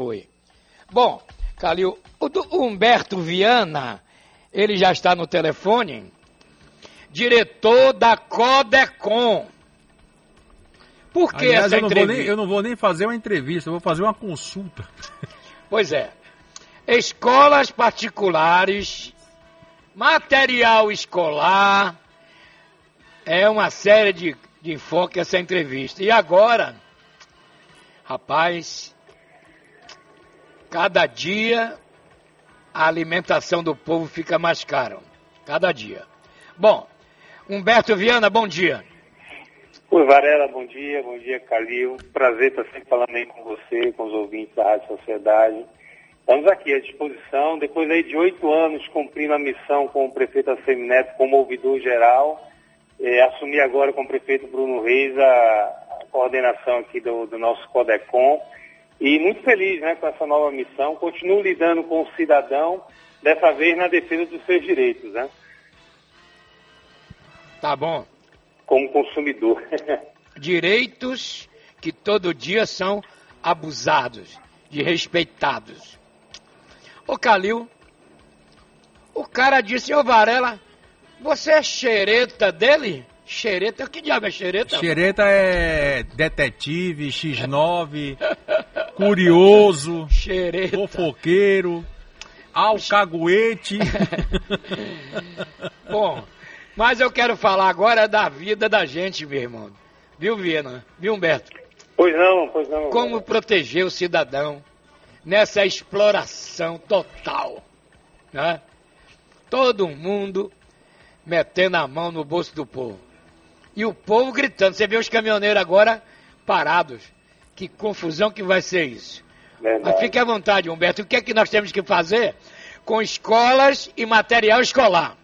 Foi. Bom, Calil, o Humberto Viana, ele já está no telefone, diretor da Codecom. Por que Aliás, essa eu não entrevista? Nem, eu não vou nem fazer uma entrevista, eu vou fazer uma consulta. Pois é. Escolas particulares, material escolar, é uma série de, de enfoque essa entrevista. E agora, rapaz, cada dia a alimentação do povo fica mais cara. Cada dia. Bom, Humberto Viana, bom dia. Oi, Varela, bom dia. Bom dia, Calil. Prazer estar sempre falando aí com você, com os ouvintes da Rádio Sociedade. Estamos aqui à disposição, depois aí de oito anos cumprindo a missão com o prefeito Assemineto como ouvidor geral, é, assumi agora com o prefeito Bruno Reis a, a coordenação aqui do, do, nosso CODECOM e muito feliz né, com essa nova missão. Continuo lidando com o cidadão, dessa vez na defesa dos seus direitos. Né? Tá bom. Como consumidor. direitos que todo dia são abusados, desrespeitados. Ô Calil, o cara disse, ô Varela, você é xereta dele? Xereta, que diabo é xereta? Xereta é detetive, X9, curioso, xereta. fofoqueiro, alcaguete. Bom, mas eu quero falar agora da vida da gente, meu irmão. Viu, Viena? Viu, Humberto? Pois não, pois não. Como proteger o cidadão nessa exploração total, né? Todo mundo metendo a mão no bolso do povo. E o povo gritando. Você vê os caminhoneiros agora parados. Que confusão que vai ser isso. Verdade. Mas fique à vontade, Humberto. O que é que nós temos que fazer com escolas e material escolar?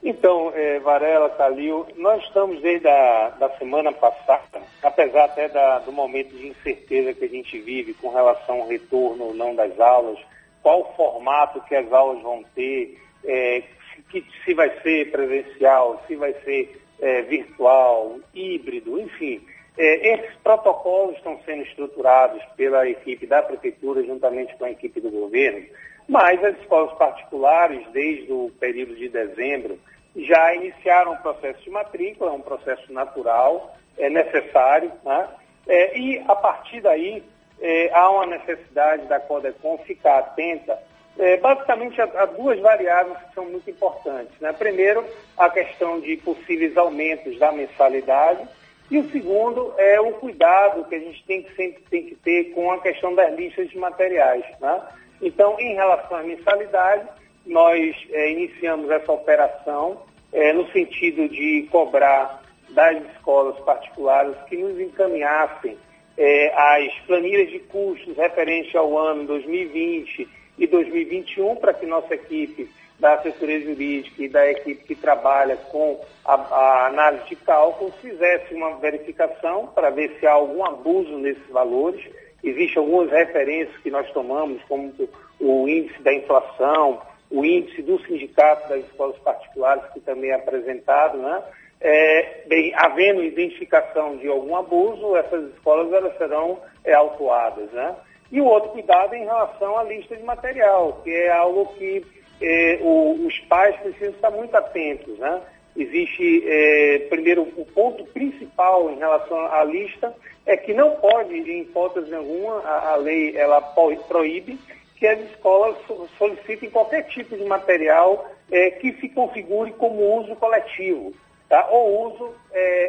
Então, é, Varela, Calil, nós estamos desde a da semana passada, apesar até da, do momento de incerteza que a gente vive com relação ao retorno ou não das aulas, qual o formato que as aulas vão ter, é, que se vai ser presencial, se vai ser é, virtual, híbrido, enfim. É, esses protocolos estão sendo estruturados pela equipe da Prefeitura, juntamente com a equipe do governo, mas as escolas particulares, desde o período de dezembro, já iniciaram o processo de matrícula, é um processo natural, é necessário, né? É, e a partir daí é, há uma necessidade da Codecom ficar atenta é, basicamente há, duas variáveis que são muito importantes. Né? Primeiro, a questão de possíveis aumentos da mensalidade, e o segundo é o cuidado que a gente tem que sempre tem que ter com a questão das listas de materiais. Né? Então, em relação à mensalidade, nós é, iniciamos essa operação é, no sentido de cobrar das escolas particulares que nos encaminhassem é, as planilhas de custos referentes ao ano 2020 e 2021 para que nossa equipe da assessoria jurídica e da equipe que trabalha com a, a análise de cálculos fizesse uma verificação para ver se há algum abuso nesses valores. Existem algumas referências que nós tomamos, como o índice da inflação, o índice do sindicato das escolas particulares, que também é apresentado, né? É, bem, havendo identificação de algum abuso, essas escolas elas serão é, autuadas, né? E o outro cuidado é em relação à lista de material, que é algo que é, o, os pais precisam estar muito atentos. Né? Existe, é, primeiro, o ponto principal em relação à lista é que não pode, em hipótese nenhuma, a, a lei ela proíbe que as escolas solicitem qualquer tipo de material é, que se configure como uso coletivo tá? ou uso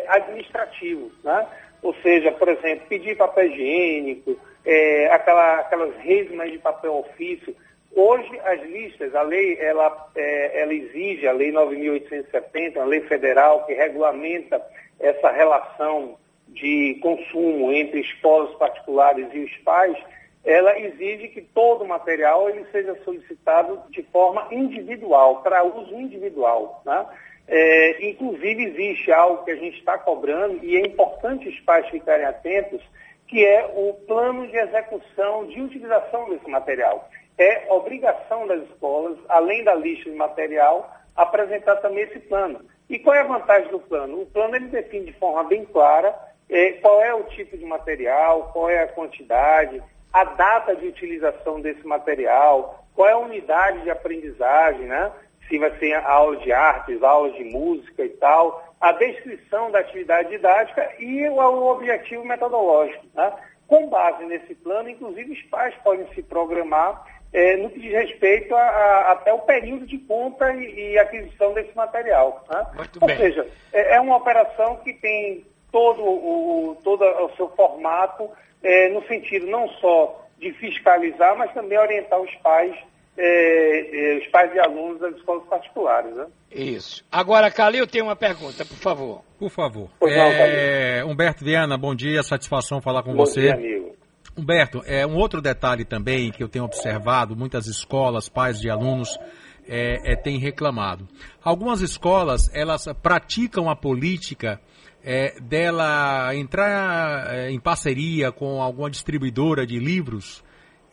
administrativo. Né? Ou seja, por exemplo, pedir papel higiênico, aquela, aquelas resmas de papel ofício. Hoje, as listas, a lei, ela, é, ela exige, a Lei 9.870, a lei federal que regulamenta essa relação de consumo entre escolas particulares e os pais, ela exige que todo o material ele seja solicitado de forma individual, para uso individual. Né? É, inclusive, existe algo que a gente está cobrando e é importante os pais ficarem atentos, que é o plano de execução de utilização desse material. É obrigação das escolas, além da lista de material, apresentar também esse plano. E qual é a vantagem do plano? O plano ele define de forma bem clara é, qual é o tipo de material, qual é a quantidade, a data de utilização desse material, qual é a unidade de aprendizagem, né? Se vai ser aula de artes, aula de música e tal, a descrição da atividade didática e o, objetivo metodológico. Né? Com base nesse plano, inclusive, os pais podem se programar é, no que diz respeito a, a, até o período de compra e, e aquisição desse material. Né? Ou bem. seja, é, é, uma operação que tem todo o, todo o seu formato é, no sentido não só de fiscalizar, mas também orientar os pais, é, é, os pais e alunos das escolas particulares. Né? Isso. Agora, Calil, tem uma pergunta, por favor. Por favor. Pois não, é, Humberto Viana, bom dia, satisfação falar com bom você. Dia, amigo. Humberto, é um outro detalhe também que eu tenho observado, muitas escolas, pais de alunos é, é, têm reclamado. Algumas escolas, elas praticam a política é, dela entrar é, em parceria com alguma distribuidora de livros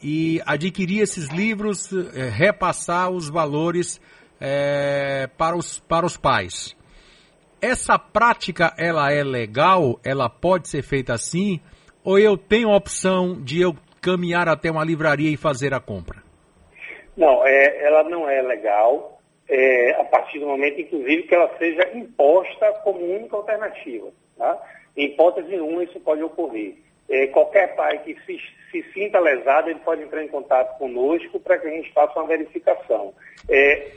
e adquirir esses livros, é, repassar os valores é, para, os, para os pais. Essa prática, ela é legal? Ela pode ser feita assim? Ou eu tenho a opção de eu caminhar até uma livraria e fazer a compra? Não, é, ela não é legal é, a partir do momento, inclusive, que ela seja imposta como única alternativa. Tá? Em hipótese nenhuma isso pode ocorrer. É, qualquer pai que se, se, sinta lesado, ele pode entrar em contato conosco para que a gente faça uma verificação. É,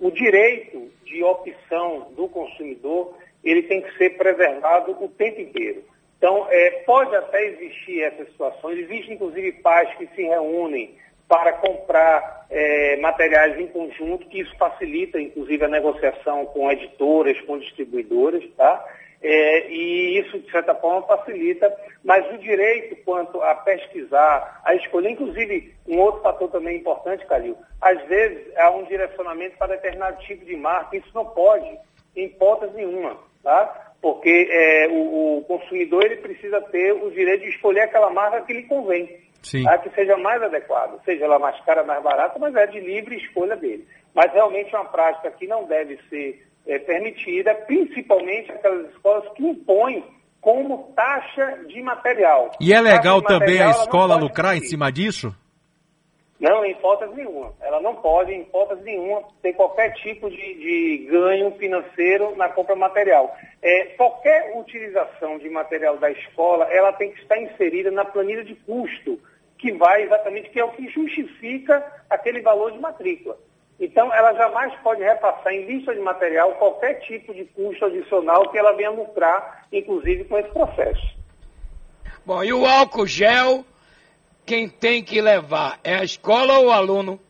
o direito de opção do consumidor, ele tem que ser preservado o tempo inteiro. Então, é, pode até existir essas situações, existem inclusive pais que se reúnem para comprar é, materiais em conjunto, que isso facilita inclusive a negociação com editoras, com distribuidoras, tá? É, e isso, de certa forma, facilita, mas o direito quanto a pesquisar, a escolher, inclusive, um outro fator também importante, Calil, às vezes há um direcionamento para determinado tipo de marca, isso não pode, em hipótese nenhuma, tá? Porque é, o, o, consumidor ele precisa ter o direito de escolher aquela marca que lhe convém, tá? que seja mais adequada, seja ela mais cara, mais barata, mas é de livre escolha dele. Mas realmente é uma prática que não deve ser é, permitida, principalmente aquelas escolas que impõem como taxa de material. E é legal também a escola lucrar em cima disso? Não, em hipótese nenhuma. Ela não pode, em hipótese nenhuma, ter qualquer tipo de, de ganho financeiro na compra material. É, qualquer utilização de material da escola, ela tem que estar inserida na planilha de custo, que vai exatamente, que é o que justifica aquele valor de matrícula. Então, ela jamais pode repassar em lista de material qualquer tipo de custo adicional que ela venha lucrar, inclusive com esse processo. Bom, e o álcool gel quem tem que levar é a escola ou o aluno?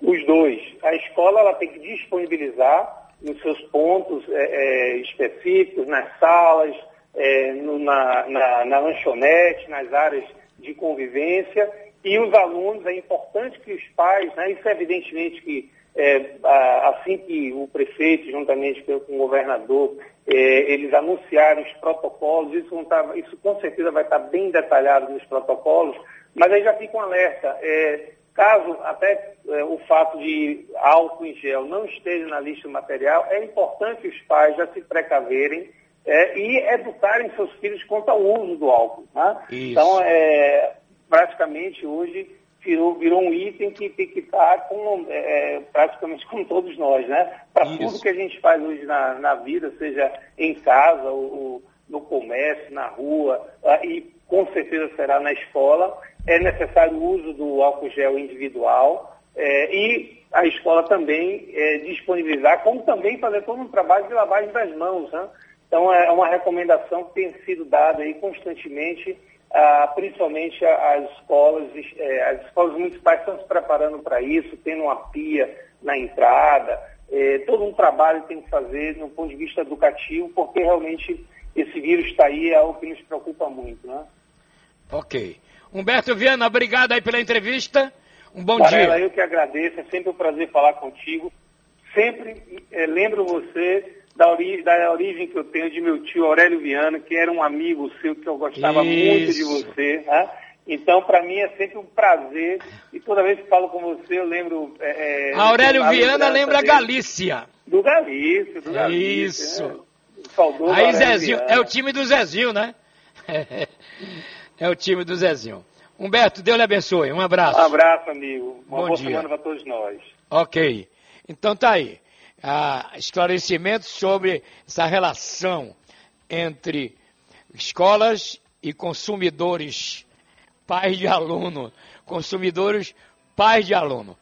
Os dois. A escola ela tem que disponibilizar nos seus pontos é, é, específicos, nas salas, é, no, na, na, na lanchonete, nas áreas de convivência. E os alunos, é importante que os pais, né, isso é evidentemente que é, assim que o prefeito, juntamente com o governador, é, eles anunciaram os protocolos, isso, tá, isso, com certeza vai estar bem detalhado nos protocolos, mas aí já fica um alerta. Caso até é, o fato de álcool em gel não esteja na lista material, é importante os pais já se precaverem é, e educarem seus filhos quanto ao uso do álcool. Né? Então, é, praticamente hoje virou, virou um item que tem que estar com, é, é, praticamente com todos nós, né? Para tudo que a gente faz hoje na, na vida, seja em casa, ou, no comércio, na rua, ah, e com certeza será na escola, é necessário o uso do álcool gel individual é, e a escola também é, disponibilizar, como também fazer todo um trabalho de lavagem das mãos, né? Então é uma recomendação que tem sido dada aí constantemente principalmente as escolas, eh, as escolas municipais estão se preparando para isso, tendo uma pia na entrada, todo um trabalho tem que fazer no ponto de vista educativo, porque realmente esse vírus está aí, é algo que nos preocupa muito, né? Ok. Humberto Viana, obrigado aí pela entrevista. Um bom Varela, dia. Eu que agradeço, é sempre um prazer falar contigo. Sempre eh, lembro você da, ori da origem que eu tenho de meu tio Aurélio Viana, que era um amigo seu, que eu gostava Isso. muito de você. Né? Então, para mim é sempre um prazer. E toda vez que falo com você, eu lembro. É, é Aurélio Viana lembra dele. Galícia. Do Galícia, do Galícia. Isso. Né? Aí, Zezinho, é o time do Zezinho, né? é o time do Zezinho. Humberto, Deus lhe abençoe. Um abraço. Um abraço, amigo. Uma Bom boa dia. semana para todos nós. Ok. Então tá aí. Ah, esclarecimentos sobre essa relação entre escolas e consumidores, pais de aluno. Consumidores, pais de aluno.